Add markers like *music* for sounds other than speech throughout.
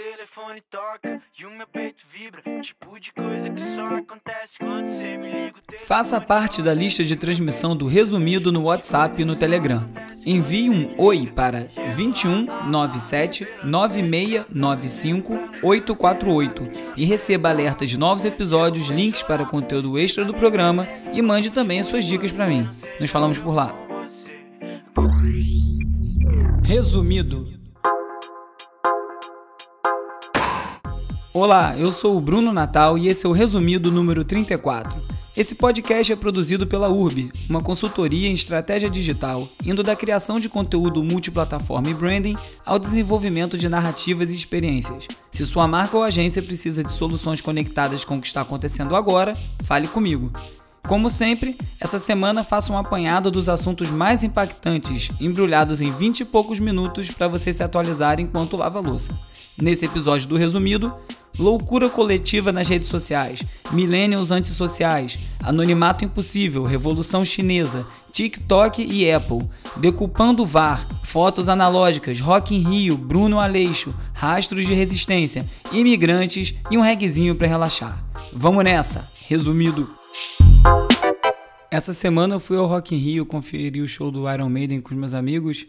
telefone toca e o meu peito vibra. Tipo de coisa que só acontece quando você me liga. Faça parte da lista de transmissão do Resumido no WhatsApp e no Telegram. Envie um oi para 21 97 9695 848 e receba alertas de novos episódios, links para conteúdo extra do programa e mande também as suas dicas para mim. Nos falamos por lá. Resumido. Olá, eu sou o Bruno Natal e esse é o Resumido número 34. Esse podcast é produzido pela URB, uma consultoria em estratégia digital, indo da criação de conteúdo multiplataforma e branding ao desenvolvimento de narrativas e experiências. Se sua marca ou agência precisa de soluções conectadas com o que está acontecendo agora, fale comigo. Como sempre, essa semana faço um apanhado dos assuntos mais impactantes, embrulhados em 20 e poucos minutos para você se atualizar enquanto lava a louça. Nesse episódio do Resumido, loucura coletiva nas redes sociais, millennials antissociais, anonimato impossível, revolução chinesa, TikTok e Apple, decupando VAR, fotos analógicas, Rock in Rio, Bruno Aleixo, rastros de resistência, imigrantes e um reguezinho para relaxar. Vamos nessa, resumido. Essa semana eu fui ao Rock in Rio conferir o show do Iron Maiden com os meus amigos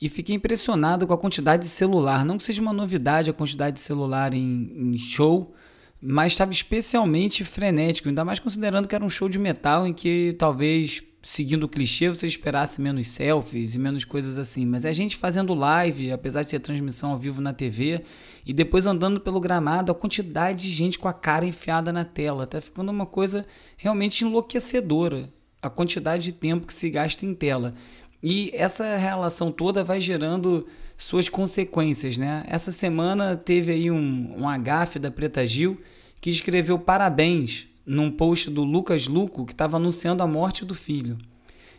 e fiquei impressionado com a quantidade de celular. Não que seja uma novidade a quantidade de celular em, em show, mas estava especialmente frenético, ainda mais considerando que era um show de metal em que talvez, seguindo o clichê, você esperasse menos selfies e menos coisas assim. Mas é a gente fazendo live, apesar de ter transmissão ao vivo na TV, e depois andando pelo gramado, a quantidade de gente com a cara enfiada na tela. Tá ficando uma coisa realmente enlouquecedora a quantidade de tempo que se gasta em tela. E essa relação toda vai gerando suas consequências, né? Essa semana teve aí um, um agafe da Preta Gil que escreveu parabéns num post do Lucas Luco que estava anunciando a morte do filho.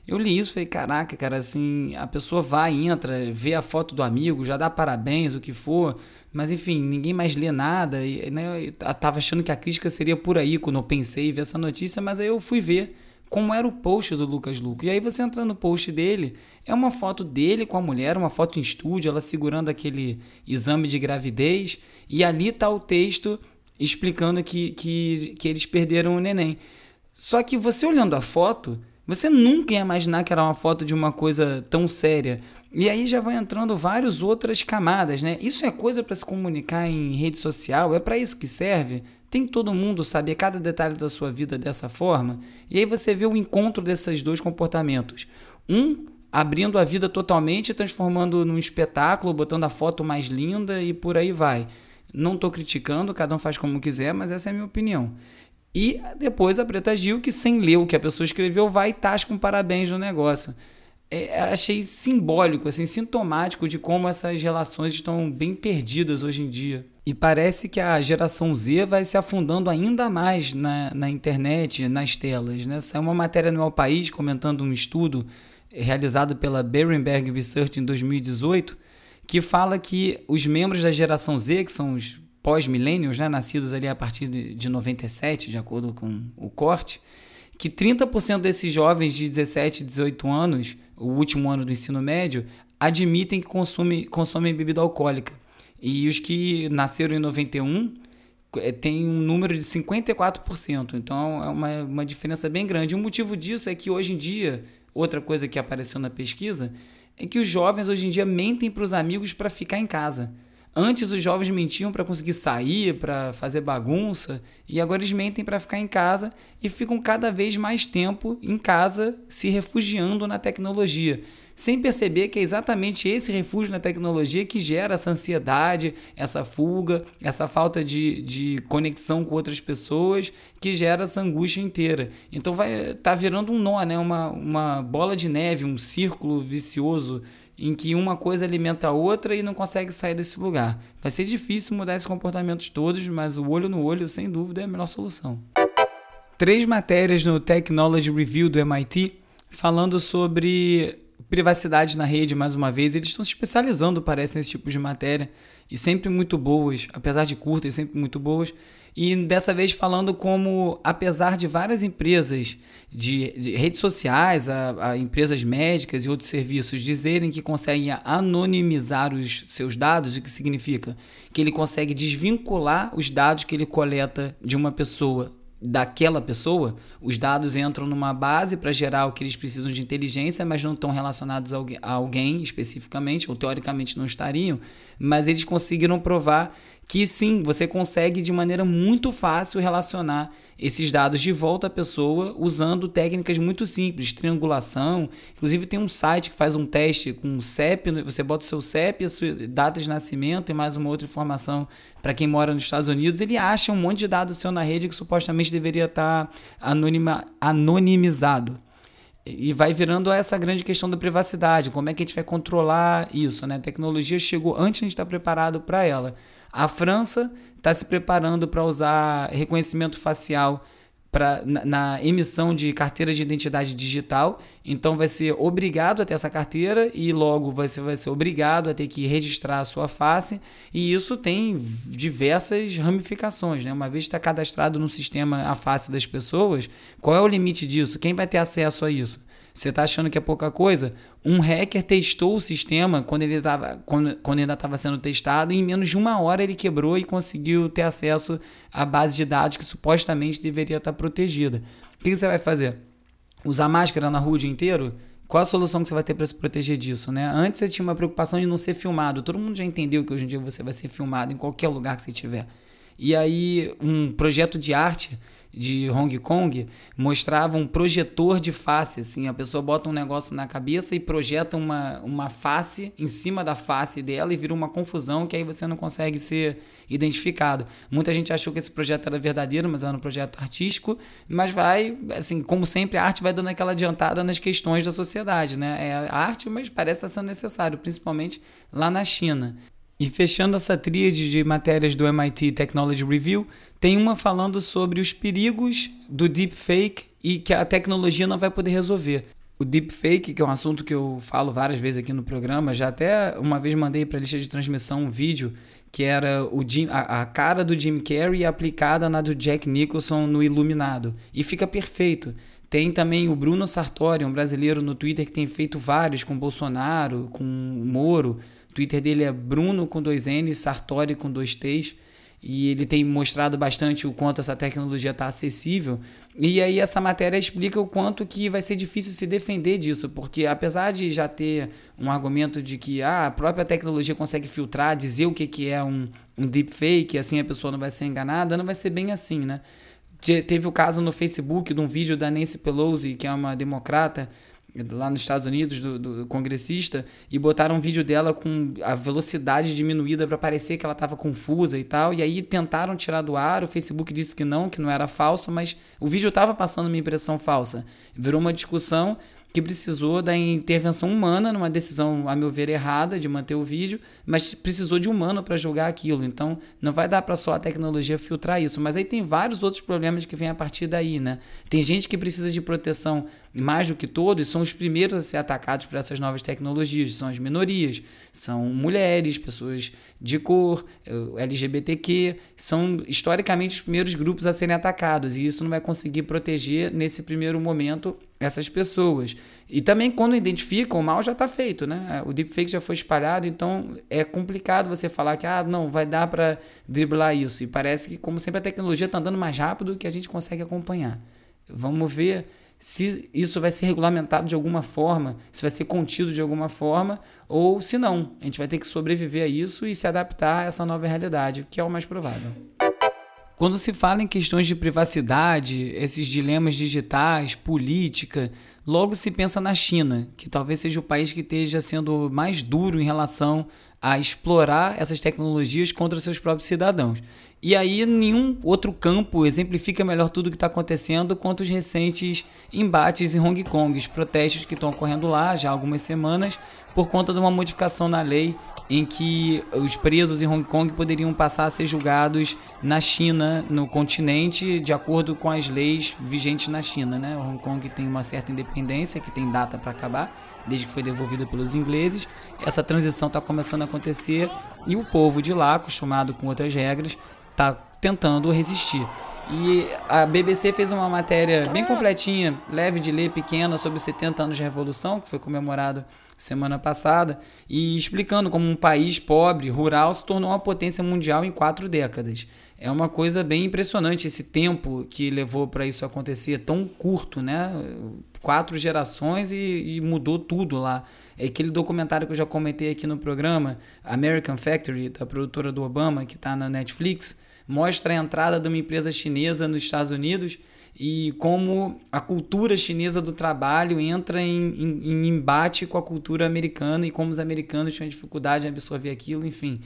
Eu li isso e falei, caraca, cara, assim, a pessoa vai, entra, vê a foto do amigo, já dá parabéns, o que for, mas enfim, ninguém mais lê nada. E, né, eu tava achando que a crítica seria por aí quando eu pensei em ver essa notícia, mas aí eu fui ver como era o post do Lucas Luco. E aí você entra no post dele, é uma foto dele com a mulher, uma foto em estúdio, ela segurando aquele exame de gravidez, e ali está o texto explicando que, que, que eles perderam o neném. Só que você olhando a foto, você nunca ia imaginar que era uma foto de uma coisa tão séria. E aí já vai entrando várias outras camadas, né? Isso é coisa para se comunicar em rede social? É para isso que serve? Tem todo mundo saber cada detalhe da sua vida dessa forma? E aí você vê o encontro desses dois comportamentos. Um abrindo a vida totalmente, transformando num espetáculo, botando a foto mais linda e por aí vai. Não estou criticando, cada um faz como quiser, mas essa é a minha opinião. E depois a Preta Gil, que sem ler o que a pessoa escreveu, vai e tasca um parabéns no negócio é, achei simbólico, assim, sintomático de como essas relações estão bem perdidas hoje em dia. E parece que a geração Z vai se afundando ainda mais na, na internet, nas telas. Né? Saiu uma matéria no El País comentando um estudo realizado pela Berenberg Research em 2018, que fala que os membros da geração Z, que são os pós-millennials, né, nascidos ali a partir de, de 97, de acordo com o corte, que 30% desses jovens de 17, 18 anos, o último ano do ensino médio, admitem que consumem, consomem bebida alcoólica. E os que nasceram em 91 é, tem um número de 54%. Então é uma, uma diferença bem grande. O motivo disso é que hoje em dia, outra coisa que apareceu na pesquisa, é que os jovens hoje em dia mentem para os amigos para ficar em casa. Antes os jovens mentiam para conseguir sair, para fazer bagunça, e agora eles mentem para ficar em casa e ficam cada vez mais tempo em casa se refugiando na tecnologia, sem perceber que é exatamente esse refúgio na tecnologia que gera essa ansiedade, essa fuga, essa falta de, de conexão com outras pessoas, que gera essa angústia inteira. Então vai tá virando um nó, né? uma, uma bola de neve, um círculo vicioso em que uma coisa alimenta a outra e não consegue sair desse lugar. Vai ser difícil mudar esses comportamentos todos, mas o olho no olho, sem dúvida, é a melhor solução. Três matérias no Technology Review do MIT falando sobre privacidade na rede, mais uma vez. Eles estão se especializando, parece, nesse tipo de matéria. E sempre muito boas, apesar de curtas, sempre muito boas. E dessa vez falando como, apesar de várias empresas de, de redes sociais, a, a, empresas médicas e outros serviços dizerem que conseguem anonimizar os seus dados, o que significa? Que ele consegue desvincular os dados que ele coleta de uma pessoa daquela pessoa, os dados entram numa base para gerar o que eles precisam de inteligência, mas não estão relacionados a alguém especificamente, ou teoricamente não estariam, mas eles conseguiram provar que sim, você consegue de maneira muito fácil relacionar esses dados de volta à pessoa usando técnicas muito simples, triangulação. Inclusive tem um site que faz um teste com o CEP, você bota o seu CEP, a sua data de nascimento e mais uma outra informação para quem mora nos Estados Unidos, ele acha um monte de dados seu na rede que supostamente deveria estar anonima, anonimizado e vai virando essa grande questão da privacidade. Como é que a gente vai controlar isso? Né? A tecnologia chegou antes de a gente estar preparado para ela. A França está se preparando para usar reconhecimento facial pra, na, na, emissão de carteira de identidade digital. Então vai ser obrigado a ter essa carteira e logo você vai ser obrigado a ter que registrar a sua face. E isso tem diversas ramificações. Né? Uma vez está cadastrado no sistema a face das pessoas, qual é o limite disso? Quem vai ter acesso a isso? Você está achando que é pouca coisa? Um hacker testou o sistema quando ele, tava, quando, quando ainda estava sendo testado e em menos de uma hora ele quebrou e conseguiu ter acesso à base de dados que supostamente deveria estar protegida. O que, que você vai fazer? Usar máscara na rua o dia inteiro? Qual a solução que você vai ter para se proteger disso, né? Antes você tinha uma preocupação de não ser filmado. Todo mundo já entendeu que hoje em dia você vai ser filmado em qualquer lugar que você estiver. E aí, um projeto de arte de Hong Kong mostrava um projetor de face, assim, a pessoa bota um negócio na cabeça e projeta uma, uma face em cima da face dela e vira uma confusão que aí você não consegue ser identificado. Muita gente achou que esse projeto era verdadeiro, mas era um projeto artístico, mas vai, assim, como sempre, a arte vai dando aquela adiantada nas questões da sociedade, né? É arte, mas parece sendo necessário, principalmente lá na China. E fechando essa tríade de matérias do MIT Technology Review, tem uma falando sobre os perigos do deepfake e que a tecnologia não vai poder resolver. O deepfake, que é um assunto que eu falo várias vezes aqui no programa, já até uma vez mandei para a lista de transmissão um vídeo que era o Jim, a, a, cara do Jim Carrey aplicada na do Jack Nicholson no Iluminado. E fica perfeito. Tem também o Bruno Sartori, um brasileiro no Twitter que tem feito vários com Bolsonaro, com Moro Twitter dele é Bruno com dois N, Sartori com dois T's. E ele tem mostrado bastante o quanto essa tecnologia está acessível. E aí essa matéria explica o quanto que vai ser difícil se defender disso, porque apesar de já ter um argumento de que ah, a própria tecnologia consegue filtrar, dizer o que, que é um, um deepfake, assim a pessoa não vai ser enganada, não vai ser bem assim, né? Teve o caso no Facebook de um vídeo da Nancy Pelosi, que é uma democrata, lá nos Estados Unidos, do, do, congressista, e botaram um vídeo dela com a velocidade diminuída para parecer que ela estava confusa e tal. E aí tentaram tirar do ar, o Facebook disse que não, que não era falso, mas o vídeo estava passando uma impressão falsa. Virou uma discussão que precisou da intervenção humana numa decisão, a meu ver, errada de manter o vídeo, mas precisou de humano para julgar aquilo. Então, não vai dar para só a tecnologia filtrar isso. Mas aí tem vários outros problemas que vêm a partir daí, né? Tem gente que precisa de proteção mais do que todos, são os primeiros a ser atacados por essas novas tecnologias. São as minorias, são mulheres, pessoas de cor, eh, LGBTQ, são historicamente os primeiros grupos a serem atacados. E isso não vai conseguir proteger nesse primeiro momento essas pessoas. E também quando identificam, o mal já está feito, né? O deepfake já foi espalhado, então é complicado você falar que ah, não, vai dar para driblar isso. E parece que, como sempre, a tecnologia está andando mais rápido que a gente consegue acompanhar. Vamos ver se isso vai ser regulamentado de alguma forma, se vai ser contido de alguma forma, ou se não. A gente vai ter que sobreviver a isso e se adaptar a essa nova realidade, que é o mais provável. Quando se fala em questões de privacidade, esses dilemas digitais, política, logo se pensa na China, que talvez seja o país que esteja sendo mais duro em relação a explorar essas tecnologias contra seus próprios cidadãos. E aí, nenhum outro campo exemplifica melhor tudo o que está acontecendo quanto os recentes embates em Hong Kong, os protestos que estão ocorrendo lá já há algumas semanas por conta de uma modificação na lei em que os presos em Hong Kong poderiam passar a ser julgados na China, no continente, de acordo com as leis vigentes na China. Né? Hong Kong tem uma certa independência, que tem data para acabar, desde que foi devolvida pelos ingleses. Essa transição está começando a acontecer e o povo de lá, acostumado com outras regras, está tentando resistir. E a BBC fez uma matéria bem completinha, leve de ler, pequena, sobre 70 anos de Revolução, que foi comemorado semana passada, e explicando como um país pobre, rural, se tornou uma potência mundial em quatro décadas. É uma coisa bem impressionante esse tempo que levou para isso acontecer, tão curto, né? Quatro gerações e, e, mudou tudo lá. É aquele documentário que eu já comentei aqui no programa, American Factory, da produtora do Obama, que está na Netflix, mostra a entrada de uma empresa chinesa nos Estados Unidos e como a cultura chinesa do trabalho entra em, em, em, embate com a cultura americana e como os americanos tinham dificuldade em absorver aquilo, enfim.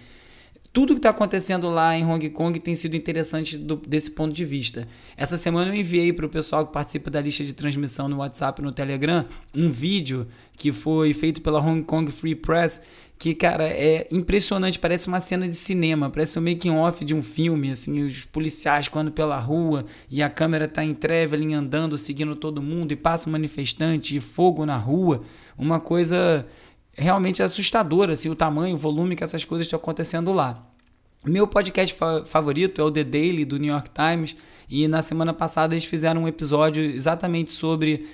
Tudo que está acontecendo lá em Hong Kong tem sido interessante do, desse ponto de vista. Essa semana eu enviei para o pessoal que participa da lista de transmissão no WhatsApp e no Telegram um vídeo que foi feito pela Hong Kong Free Press que, cara, é impressionante, parece uma cena de cinema, parece um making off de um filme, assim, os policiais quando pela rua e a câmera tá em traveling andando, seguindo todo mundo e passa manifestante e fogo na rua, uma coisa realmente assustadora, assim, o tamanho, o volume que essas coisas estão acontecendo lá. Meu podcast fa favorito é o The Daily do New York Times e na semana passada eles fizeram um episódio exatamente sobre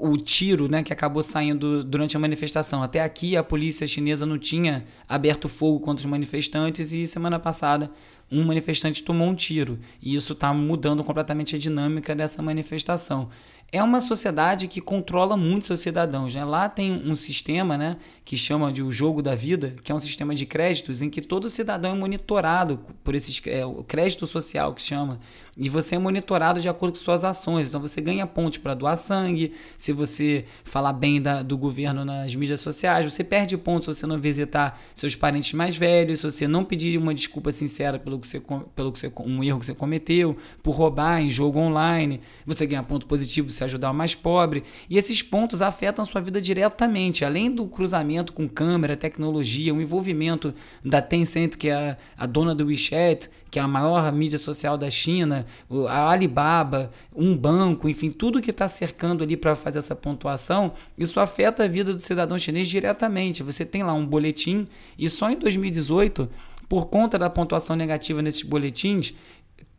o tiro né, que acabou saindo durante a manifestação. Até aqui a polícia chinesa não tinha aberto fogo contra os manifestantes e semana passada um manifestante tomou um tiro. E isso está mudando completamente a dinâmica dessa manifestação é uma sociedade que controla muito seus cidadãos. Né? Lá tem um sistema né, que chama de o jogo da vida, que é um sistema de créditos em que todo cidadão é monitorado por esses é, o crédito social que chama. E você é monitorado de acordo com suas ações. Então você ganha pontos para doar sangue, se você falar bem da, do governo nas mídias sociais, você perde pontos se você não visitar seus parentes mais velhos, se você não pedir uma desculpa sincera pelo que você, pelo que você, um erro que você cometeu, por roubar em jogo online, você ganha ponto positivo se ajudar o mais pobre. E esses pontos afetam a sua vida diretamente, além do cruzamento com câmera, tecnologia, o envolvimento da Tencent, que é a, a dona do WeChat, que é a maior mídia social da China, a Alibaba, um banco, enfim, tudo que está cercando ali para fazer essa pontuação, isso afeta a vida do cidadão chinês diretamente. Você tem lá um boletim e só em 2018 por conta da pontuação negativa nesses boletins,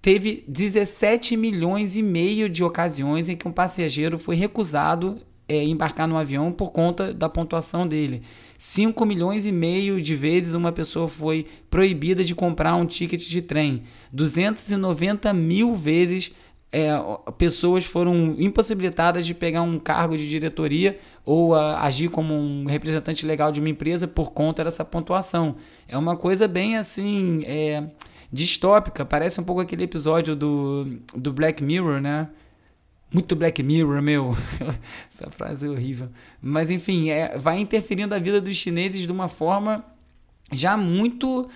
teve 17 milhões e meio de ocasiões em que um passageiro foi recusado é, embarcar no avião por conta da pontuação dele. 5 milhões e meio de vezes uma pessoa foi proibida de comprar um ticket de trem. 290 mil vezes é, pessoas foram impossibilitadas de pegar um cargo de diretoria ou a, agir como um representante legal de uma empresa por conta dessa pontuação. É uma coisa bem assim. É, distópica. Parece um pouco aquele episódio do, do Black Mirror, né? Muito Black Mirror, meu. *laughs* Essa frase é horrível. Mas enfim, é, vai interferindo a vida dos chineses de uma forma já muito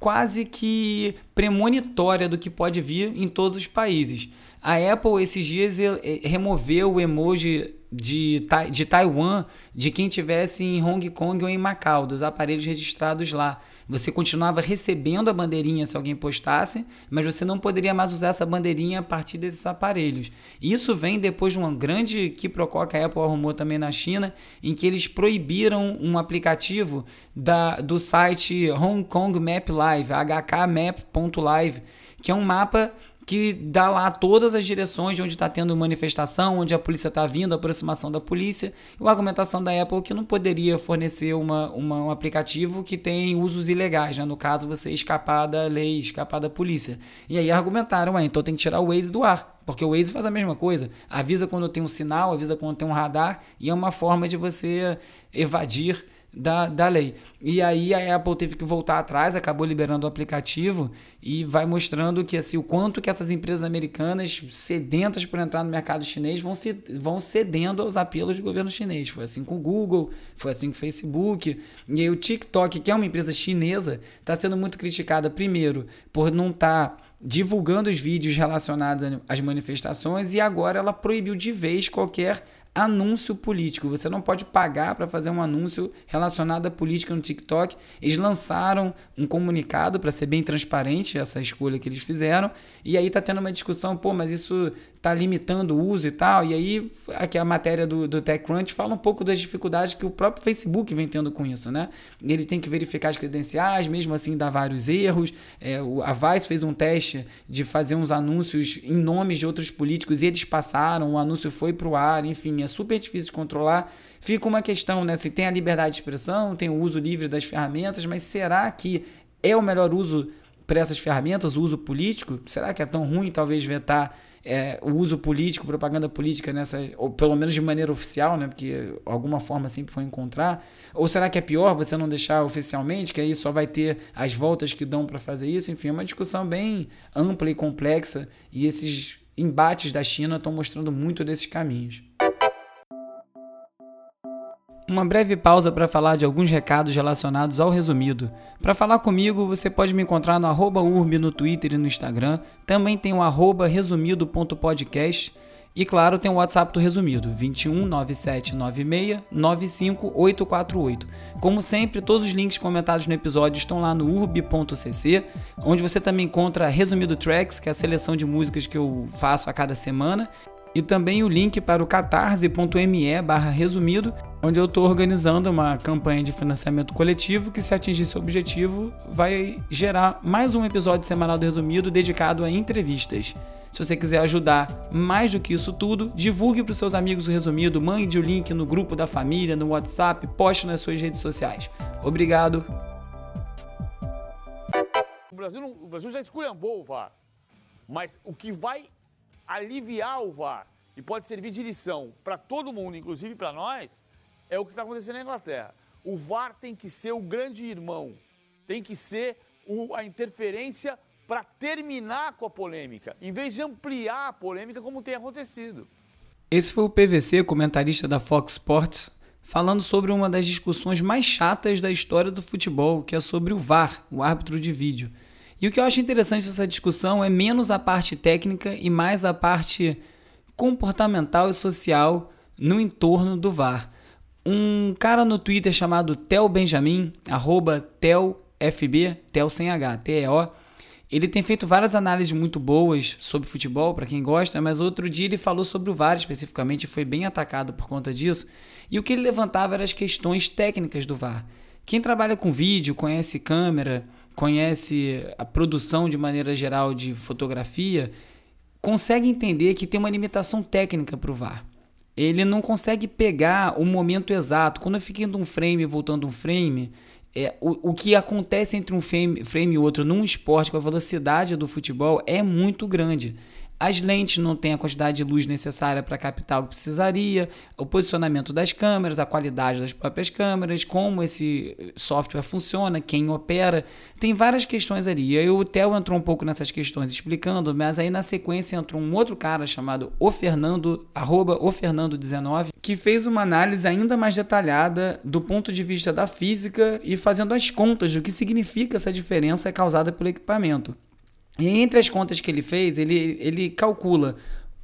quase que premonitória do que pode vir em todos os países. A Apple esses dias removeu o emoji de, de Taiwan de quem tivesse em Hong Kong ou em Macau, dos aparelhos registrados lá. Você continuava recebendo a bandeirinha se alguém postasse, mas você não poderia mais usar essa bandeirinha a partir desses aparelhos. Isso vem depois de uma grande quiprocó que a Apple arrumou também na China, em que eles proibiram um aplicativo da, do site Hong Kong Map Live, hkmap.live, que é um mapa que dá lá todas as direções de onde está tendo manifestação, onde a polícia está vindo, a aproximação da polícia. E a argumentação da Apple que não poderia fornecer uma, uma, um aplicativo que tem usos ilegais, né? no caso você escapar da lei, escapar da polícia. E aí argumentaram, então tem que tirar o Waze do ar, porque o Waze faz a mesma coisa. Avisa quando tem um sinal, avisa quando tem um radar, e é uma forma de você evadir da, da lei. E aí a Apple teve que voltar atrás, acabou liberando o aplicativo e vai mostrando que assim, o quanto que essas empresas americanas sedentas por entrar no mercado chinês vão, se, vão cedendo aos apelos do governo chinês. Foi assim com o Google, foi assim com o Facebook. E aí o TikTok, que é uma empresa chinesa, está sendo muito criticada, primeiro, por não estar. Tá divulgando os vídeos relacionados às manifestações e agora ela proibiu de vez qualquer anúncio político. Você não pode pagar para fazer um anúncio relacionado à política no TikTok. Eles lançaram um comunicado para ser bem transparente essa escolha que eles fizeram. E aí tá tendo uma discussão, pô, mas isso tá limitando o uso e tal. E aí aqui a matéria do, do TechCrunch fala um pouco das dificuldades que o próprio Facebook vem tendo com isso, né? Ele tem que verificar as credenciais, mesmo assim dá vários erros. É, a Vice fez um teste de fazer uns anúncios em nomes de outros políticos e eles passaram, o anúncio foi para o ar, enfim, é super difícil de controlar. Fica uma questão, né? Se tem a liberdade de expressão, tem o uso livre das ferramentas, mas será que é o melhor uso para essas ferramentas, o uso político? Será que é tão ruim talvez vetar é, o uso político, propaganda política nessa, ou pelo menos de maneira oficial, né? Porque alguma forma sempre foi encontrar. Ou será que é pior você não deixar oficialmente, que aí só vai ter as voltas que dão para fazer isso? Enfim, é uma discussão bem ampla e complexa e esses embates da China estão mostrando muito desses caminhos. Uma breve pausa para falar de alguns recados relacionados ao resumido. Para falar comigo, você pode me encontrar no arroba urb no Twitter e no Instagram. Também tem o arroba resumido.podcast. E claro, tem o WhatsApp do Resumido, 21 9796 95848. Como sempre, todos os links comentados no episódio estão lá no urb.cc, onde você também encontra Resumido Tracks, que é a seleção de músicas que eu faço a cada semana, e também o link para o catarse.me barra resumido, onde eu estou organizando uma campanha de financiamento coletivo que, se atingir esse objetivo, vai gerar mais um episódio semanal do Resumido dedicado a entrevistas. Se você quiser ajudar mais do que isso tudo, divulgue para os seus amigos o resumido, mande o link no grupo da família, no WhatsApp, poste nas suas redes sociais. Obrigado. O Brasil, não, o Brasil já esculhambou o VAR, mas o que vai aliviar o VAR e pode servir de lição para todo mundo, inclusive para nós, é o que está acontecendo na Inglaterra. O VAR tem que ser o grande irmão, tem que ser o, a interferência para terminar com a polêmica, em vez de ampliar a polêmica como tem acontecido. Esse foi o PVC, comentarista da Fox Sports, falando sobre uma das discussões mais chatas da história do futebol, que é sobre o VAR, o árbitro de vídeo. E o que eu acho interessante dessa discussão é menos a parte técnica e mais a parte comportamental e social no entorno do VAR. Um cara no Twitter chamado Tel Benjamin, arroba TelFB, Tel sem H, T-E-O, ele tem feito várias análises muito boas sobre futebol, para quem gosta, mas outro dia ele falou sobre o VAR especificamente foi bem atacado por conta disso. E o que ele levantava eram as questões técnicas do VAR. Quem trabalha com vídeo, conhece câmera, conhece a produção de maneira geral de fotografia, consegue entender que tem uma limitação técnica para o VAR. Ele não consegue pegar o momento exato. Quando eu fico indo um frame voltando um frame, é, o, o que acontece entre um frame, frame e outro num esporte com a velocidade do futebol é muito grande. As lentes não têm a quantidade de luz necessária para captar o que precisaria, o posicionamento das câmeras, a qualidade das próprias câmeras, como esse software funciona, quem opera, tem várias questões ali. E aí o Theo entrou um pouco nessas questões explicando, mas aí na sequência entrou um outro cara chamado o Fernando, arroba o Fernando19, que fez uma análise ainda mais detalhada do ponto de vista da física e fazendo as contas do que significa essa diferença causada pelo equipamento. E entre as contas que ele fez, ele, ele calcula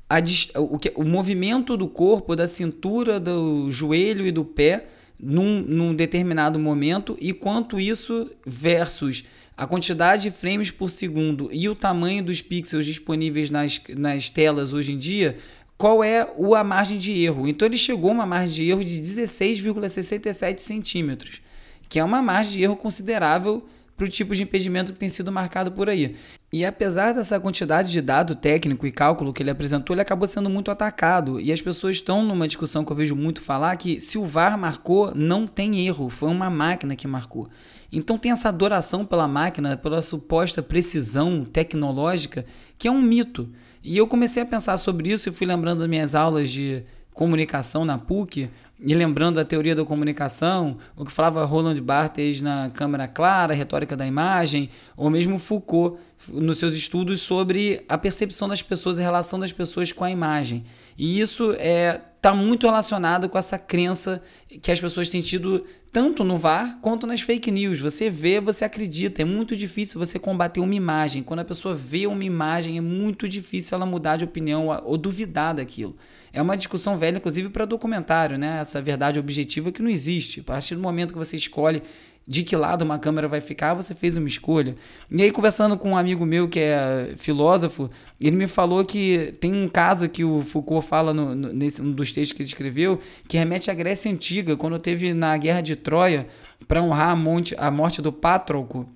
a, o, que, o movimento do corpo, da cintura, do joelho e do pé num, num determinado momento e quanto isso versus a quantidade de frames por segundo e o tamanho dos pixels disponíveis nas, nas telas hoje em dia, qual é a margem de erro. Então ele chegou a uma margem de erro de 16,67 centímetros, que é uma margem de erro considerável para o tipo de impedimento que tem sido marcado por aí. E apesar dessa quantidade de dado técnico e cálculo que ele apresentou, ele acabou sendo muito atacado. E as pessoas estão numa discussão que eu vejo muito falar que se o VAR marcou, não tem erro, foi uma máquina que marcou. Então tem essa adoração pela máquina, pela suposta precisão tecnológica, que é um mito. E eu comecei a pensar sobre isso e fui lembrando das minhas aulas de comunicação na PUC, e lembrando a teoria da comunicação, o que falava Roland Barthes na câmera clara, retórica da imagem, ou mesmo Foucault nos seus estudos sobre a percepção das pessoas a relação das pessoas com a imagem. E isso é está muito relacionado com essa crença que as pessoas têm tido tanto no VAR quanto nas fake news. Você vê, você acredita. É muito difícil você combater uma imagem. Quando a pessoa vê uma imagem, é muito difícil ela mudar de opinião ou duvidar daquilo. É uma discussão velha, inclusive, para documentário, né? Essa verdade objetiva que não existe. A partir do momento que você escolhe de que lado uma câmera vai ficar, você fez uma escolha. E aí, conversando com um amigo meu que é filósofo, ele me falou que tem um caso que o Foucault fala no, no, nesse um dos textos que ele escreveu, que remete à Grécia Antiga, quando teve na Guerra de Troia, para honrar a, monte, a morte do Pátroco,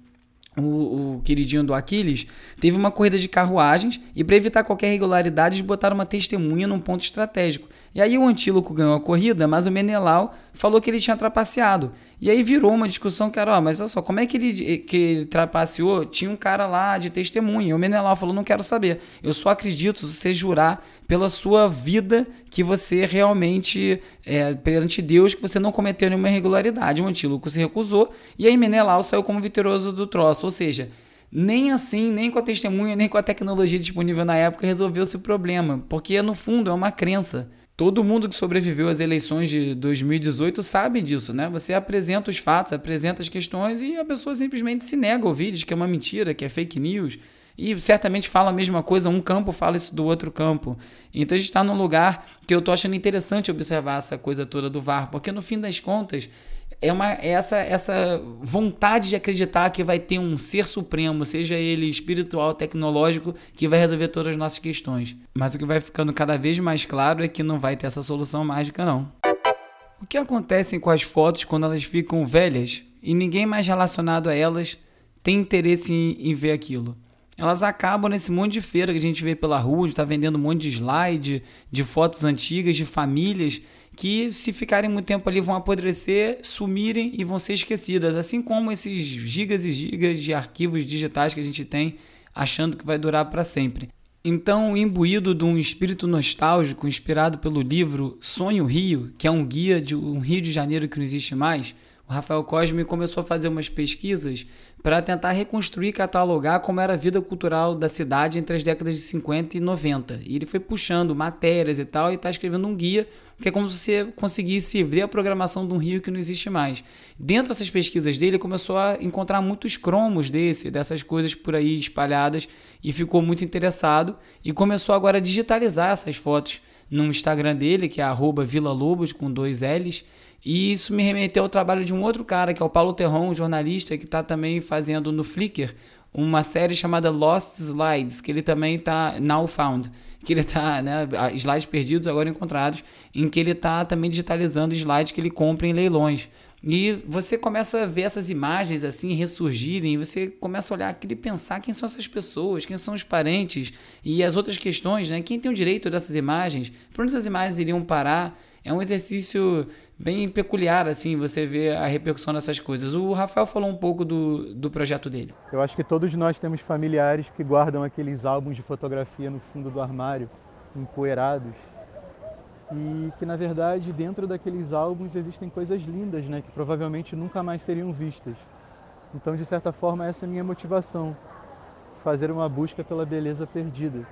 o, o, queridinho do Aquiles, teve uma corrida de carruagens e, para evitar qualquer irregularidade, eles botaram uma testemunha num ponto estratégico. E aí o Antíloco ganhou a corrida, mas o Menelau falou que ele tinha trapaceado. E aí virou uma discussão que era, ó, mas olha só, como é que ele, que ele trapaceou? Tinha um cara lá de testemunha. E o Menelau falou, não quero saber. Eu só acredito se você jurar pela sua vida que você realmente, é, perante Deus, que você não cometeu nenhuma irregularidade. O Antíloco se recusou e aí Menelau saiu como vitorioso do troço. Ou seja, nem assim, nem com a testemunha, nem com a tecnologia disponível na época resolveu esse problema, porque no fundo é uma crença. Todo mundo que sobreviveu às eleições de 2018 sabe disso, né? Você apresenta os fatos, apresenta as questões e a pessoa simplesmente se nega a ouvir, diz que é uma mentira, que é fake news. E certamente fala a mesma coisa, um campo fala isso do outro campo. Então a gente está num lugar que eu estou achando interessante observar essa coisa toda do VAR, porque no fim das contas é uma é essa essa vontade de acreditar que vai ter um ser supremo, seja ele espiritual, tecnológico, que vai resolver todas as nossas questões. Mas o que vai ficando cada vez mais claro é que não vai ter essa solução mágica não. O que acontece com as fotos quando elas ficam velhas e ninguém mais relacionado a elas tem interesse em, em ver aquilo? Elas acabam nesse monte de feira que a gente vê pela rua, está vendendo um monte de slide, de fotos antigas, de famílias que se ficarem muito tempo ali vão apodrecer, sumirem e vão ser esquecidas, assim como esses gigas e gigas de arquivos digitais que a gente tem, achando que vai durar para sempre. Então, imbuído de um espírito nostálgico inspirado pelo livro Sonho Rio, que é um guia de um Rio de Janeiro que não existe mais, Rafael Cosme começou a fazer umas pesquisas para tentar reconstruir e catalogar como era a vida cultural da cidade entre as décadas de 50 e 90. E ele foi puxando matérias e tal e está escrevendo um guia que é como se você conseguisse ver a programação de um rio que não existe mais. Dentro dessas pesquisas dele, ele começou a encontrar muitos cromos desse, dessas coisas por aí espalhadas e ficou muito interessado e começou agora a digitalizar essas fotos no Instagram dele, que é @vila_lobos com dois L's e isso me remeteu ao trabalho de um outro cara, que é o Paulo Terron, um jornalista que está também fazendo no Flickr uma série chamada Lost Slides, que ele também está now found, que ele está, né, slides perdidos agora encontrados, em que ele está também digitalizando slides que ele compra em leilões. E você começa a ver essas imagens assim ressurgirem, você começa a olhar aquilo e pensar quem são essas pessoas, quem são os parentes e as outras questões, né? Quem tem o direito dessas imagens? Para onde essas imagens iriam parar? É um exercício bem peculiar, assim, você vê a repercussão dessas coisas. O Rafael falou um pouco do, do projeto dele. Eu acho que todos nós temos familiares que guardam aqueles álbuns de fotografia no fundo do armário, empoeirados. E que, na verdade, dentro daqueles álbuns existem coisas lindas, né? Que provavelmente nunca mais seriam vistas. Então, de certa forma, essa é a minha motivação. Fazer uma busca pela beleza perdida.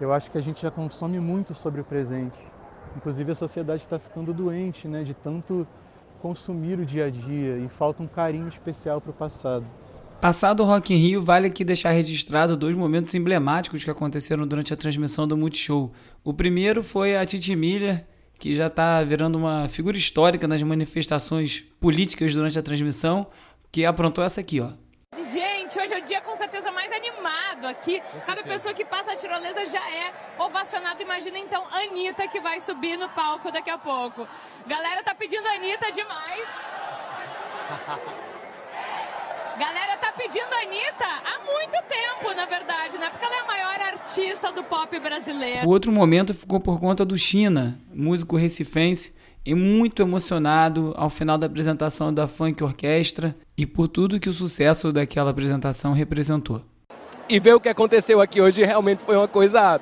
Eu acho que a gente já consome muito sobre o presente Inclusive a sociedade está ficando doente, né, de tanto consumir o dia a dia e falta um carinho especial para o passado. Passado o Rock in Rio, vale aqui deixar registrado dois momentos emblemáticos que aconteceram durante a transmissão do Multishow. O primeiro foi a Titi Miller, que já está virando uma figura histórica nas manifestações políticas durante a transmissão, que aprontou essa aqui, ó. Gente, hoje é o dia com certeza mais animado aqui. Cada pessoa que passa a tirolesa já é ovacionado. Imagina então a Anitta que vai subir no palco daqui a pouco. Galera tá pedindo a Anitta demais. *laughs* Galera tá pedindo a Anitta há muito tempo, na verdade, né? Porque ela é a maior artista do pop brasileiro. O outro momento ficou por conta do China, músico recifense e muito emocionado ao final da apresentação da Funk Orquestra e por tudo que o sucesso daquela apresentação representou. E ver o que aconteceu aqui hoje realmente foi uma coisa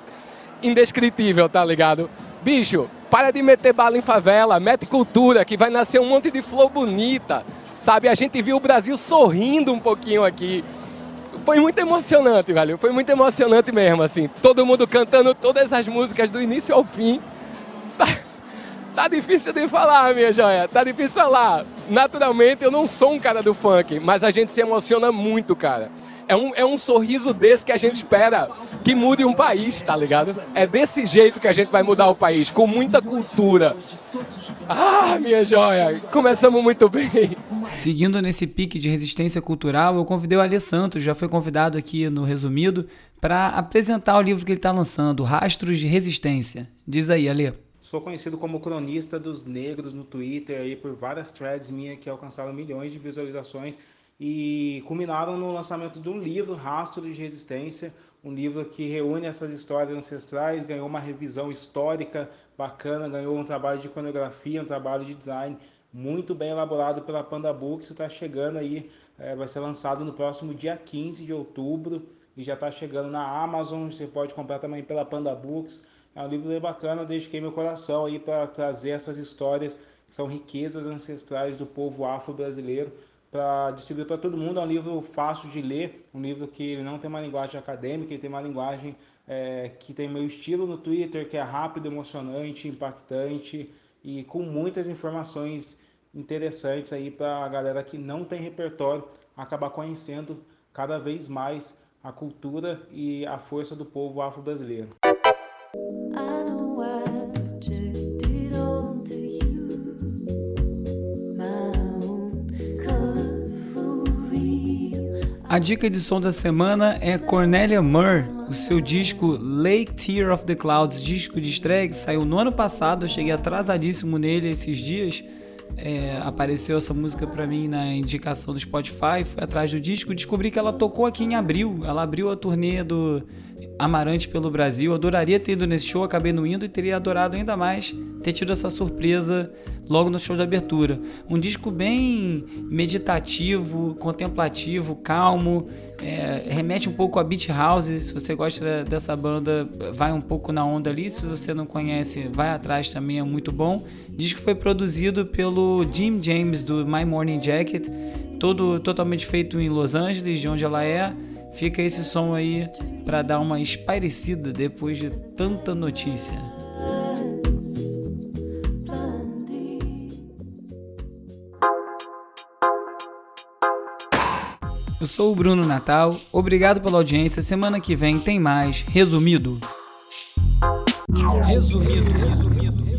indescritível, tá ligado? Bicho, Para de meter bala em favela, mete cultura, que vai nascer um monte de flor bonita. Sabe, a gente viu o Brasil sorrindo um pouquinho aqui. Foi muito emocionante, velho. Foi muito emocionante mesmo, assim. Todo mundo cantando todas as músicas do início ao fim. Tá, tá difícil de falar, minha joia. Tá difícil de falar. Naturalmente, eu não sou um cara do funk, mas a gente se emociona muito, cara. É um, é um sorriso desse que a gente espera que mude um país, tá ligado? É desse jeito que a gente vai mudar o país, com muita cultura. Ah, minha joia, começamos muito bem. Seguindo nesse pique de resistência cultural, eu convidei o Alê Santos, já foi convidado aqui no Resumido, para apresentar o livro que ele está lançando, Rastros de Resistência. Diz aí, Alê. Sou conhecido como cronista dos negros no Twitter aí por várias threads minhas que alcançaram milhões de visualizações e culminaram no lançamento de um livro, Rastro de Resistência, um livro que reúne essas histórias ancestrais, ganhou uma revisão histórica bacana, ganhou um trabalho de iconografia, um trabalho de design muito bem elaborado pela Panda Books, está chegando aí, é, vai ser lançado no próximo dia 15 de outubro e já está chegando na Amazon, você pode comprar também pela Panda Books. É um livro bem bacana, dediquei meu coração aí para trazer essas histórias que são riquezas ancestrais do povo afro-brasileiro para distribuir para todo mundo. É um livro fácil de ler, um livro que ele não tem uma linguagem acadêmica, ele tem uma linguagem é, que tem meu estilo no Twitter, que é rápido, emocionante, impactante e com muitas informações interessantes aí para a galera que não tem repertório acabar conhecendo cada vez mais a cultura e a força do povo afro-brasileiro. A dica de som da semana é Cornelia Murr, o seu disco Lake Tear of the Clouds, disco de estreia que saiu no ano passado. Eu cheguei atrasadíssimo nele esses dias. É, apareceu essa música para mim na indicação do Spotify, fui atrás do disco, descobri que ela tocou aqui em abril. Ela abriu a turnê do Amarante pelo Brasil. Adoraria ter ido nesse show, acabei não indo e teria adorado ainda mais ter tido essa surpresa logo no show de abertura. Um disco bem meditativo, contemplativo, calmo, é, remete um pouco a Beat House. Se você gosta dessa banda, vai um pouco na onda ali. Se você não conhece, vai atrás também, é muito bom. Disco foi produzido pelo Jim James do My Morning Jacket, todo totalmente feito em Los Angeles, de onde ela é. Fica esse som aí para dar uma espairecida depois de tanta notícia. Eu sou o Bruno Natal, obrigado pela audiência. Semana que vem tem mais Resumido. Resumido. Resumido.